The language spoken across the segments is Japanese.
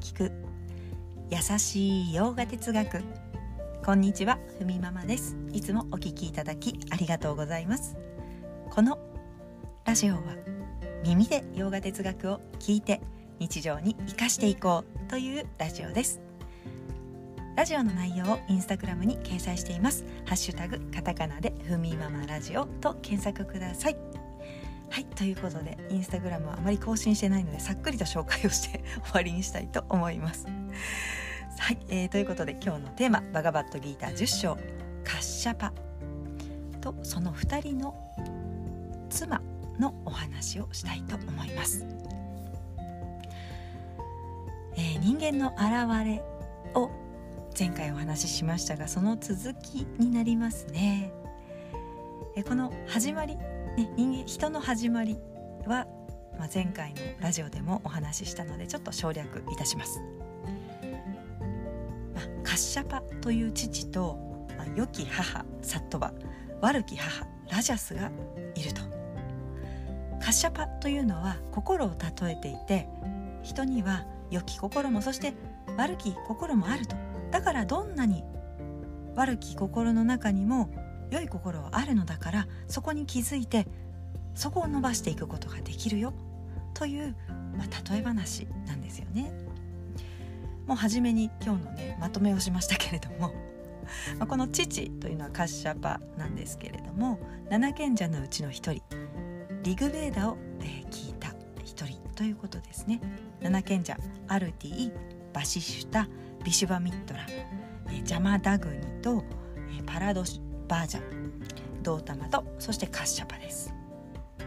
聞く。優しい洋画哲学。こんにちはふみママです。いつもお聞きいただきありがとうございます。このラジオは耳で洋画哲学を聞いて日常に生かしていこうというラジオです。ラジオの内容をインスタグラムに掲載しています。ハッシュタグカタカナでふみママラジオと検索ください。はいということでインスタグラムはあまり更新してないのでさっくりと紹介をして 終わりにしたいと思います。はい、えー、ということで今日のテーマ「バガバットギーター10章カッシャパ」とその2人の妻のお話をしたいと思います。えー、人間の現れを前回お話ししましたがその続きになりますね。えこの始まりね、人間人の始まりは、まあ、前回のラジオでもお話ししたのでちょっと省略いたします。まあ、カッシャパという父と、まあ、良き母サットバ悪き母ラジャスがいると。カッシャパというのは心を例えていて人には良き心もそして悪き心もあるとだからどんなに悪き心の中にも良い心はあるのだからそこに気づいてそこを伸ばしていくことができるよという、まあ、例え話なんですよね。もう初めに今日のねまとめをしましたけれども まこの父というのはカッシャパなんですけれども七賢者のうちの一人リグベーダを、えー、聞いた一人ということですね。七賢者アルティバシシュタビシュバミットラ、えー、ジャマダグニと、えー、パラドシバージャンドータマとそしてカッシャパです、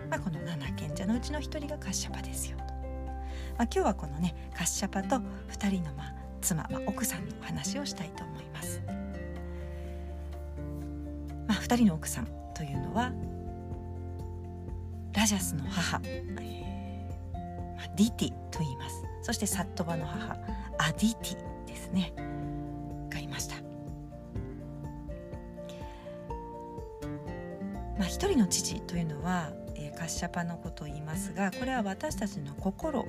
まあ、この7賢者のうちの1人がカッシャパですよ。と、まあ、今日はこのねカッシャパと2人のまあ妻、まあ、奥さんの話をしたいと思います、まあ、2人の奥さんというのはラジャスの母、えーまあ、ディティと言います。そしてサットバの母アディティですね。がいました。まあ、一人の父というのは、えー、カッシャパのことを言いますがこれは私たちの心を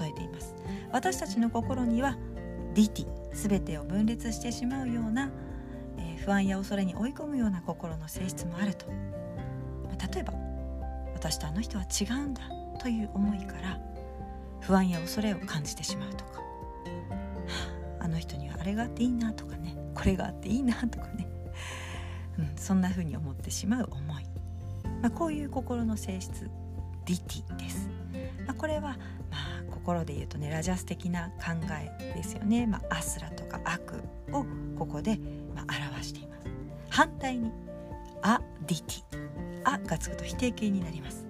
例えています。私たちの心にはディティ全てを分裂してしまうような、えー、不安や恐れに追い込むような心の性質もあると、まあ、例えば私とあの人は違うんだという思いから不安や恐れを感じてしまうとか、はあ、あの人にはあれがあっていいなとかねこれがあっていいなとかね。うん、そんな風に思ってしまう思い、まあ、こういう心の性質ディティです、まあ、これは、まあ、心で言うとねラジャス的な考えですよね、まあ、アスラとか悪をここで、ま、表しています。反対にアディティアがつくと否定形になります。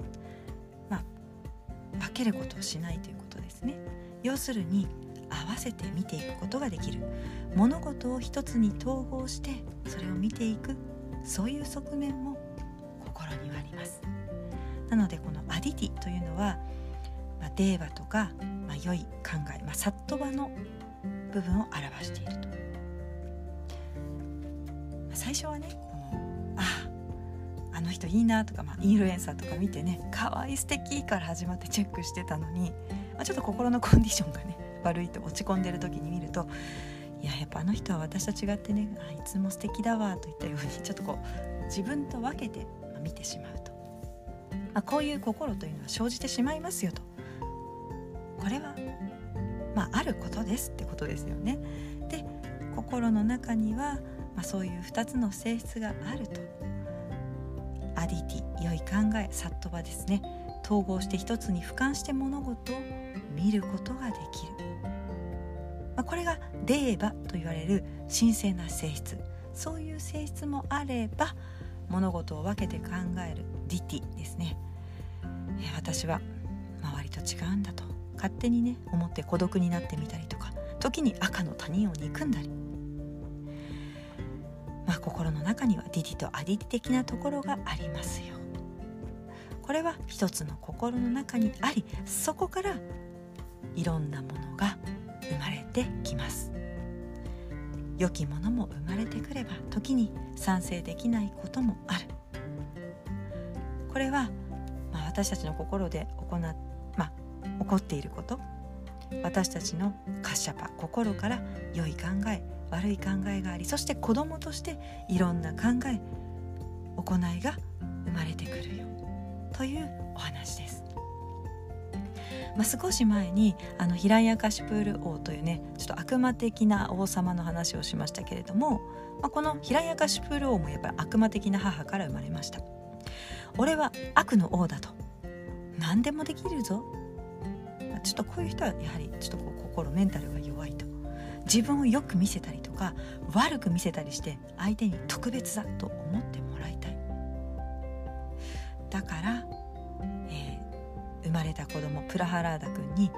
まあ化けることをしないということですね。要するに合わせて見ていくことができる。物事を一つに統合してそれを見ていく。そういう側面も心にはあります。なのでこのアディティというのは、まあ、デーバとか、まあ、良い考え、まあ、サットバの部分を表していると、まあ、最初はねこのああの人いいなとか、まあ、インフルエンサーとか見てね可愛い素敵から始まってチェックしてたのに、まあ、ちょっと心のコンディションがね悪いと落ち込んでる時に見るといややっぱあの人は私と違ってねあいつも素敵だわといったように ちょっとこう自分と分けて見てしまうと、まあ、こういう心というのは生じてしまいますよと。これはまああることですってことですよね。で心の中には、まあ、そういう2つの性質があると。アディティ良い考えサットバですね。統合して一つに俯瞰して物事を見ることができる。まあ、これがデーバと言われる神聖な性質。そういう性質もあれば物事を分けて考えるディティですね。え私は周りと違うんだと勝手にね思って孤独になってみたりとか時に赤の他人を憎んだり。まあ心の中にはディティとアディティ的なところがありますよ。これは一つの心の中にありそこからいろんなものが生まれてきます。良きものも生まれてくれば時に賛成できないこともある。これは、まあ、私たちの心で行っ、まあ、起こっていること。私たちのカッシャパ心から良い考え悪い考えがありそして子供としていろんな考え行いが生まれてくるよ。というお話です。まあ、少し前にあのヒライアカシプール王というねちょっと悪魔的な王様の話をしましたけれども、まあ、このヒライアカシプール王もやっぱり悪魔的な母から生まれました。俺は悪の王だと。何でもできるぞ。ちょっとこういう人はやはりちょっとこう心メンタルが弱いと。自分をよく見せたりとか悪く見せたりして相手に特別だと思ってもらいたい。だから、プラハラーダ君に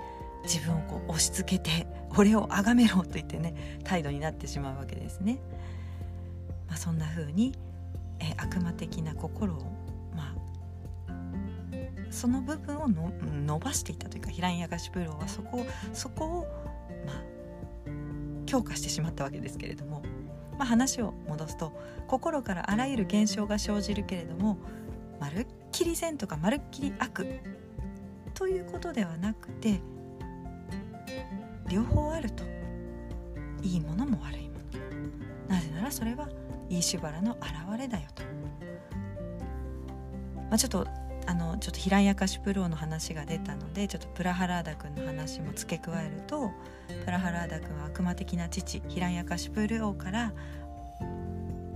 自分をこう押し付けて俺を崇めろと言ってね態度になってしまうわけですね。まあ、そんな風に、え、悪魔的な心をまあその部分をの伸ばしていたというかヒランヤガシプロはそこそこをまあ強化してしまったわけですけれども、まあ、話を戻すと心からあらゆる現象が生じるけれどもまるっきり善とかまるっきり悪ということではなくて両方あるといいものも悪いもの。なぜならそれはイーシュバラの現れだよと、まあ、ちょっとあのちょっとヒランヤカシュプローの話が出たのでちょっとプラハラーダ君の話も付け加えるとプラハラーダ君は悪魔的な父ヒランヤカシュプル王から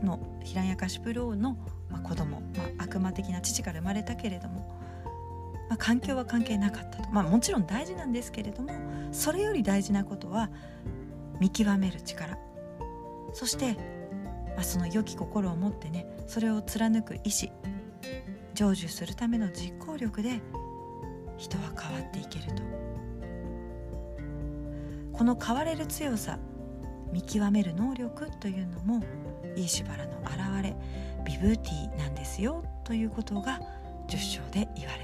のヒランヤカシュプル王のまあ、子供、まあ、悪魔的な父から生まれたけれども、まあ、環境は関係なかったと、まあ、もちろん大事なんですけれどもそれより大事なことは見極める力。そして、まあ、その良き心を持ってねそれを貫く意志成就するための実行力で人は変わっていけると。この変われる強さ見極める能力というのもイーシュバラの現れビブーティーなんですよということが10章で言われています。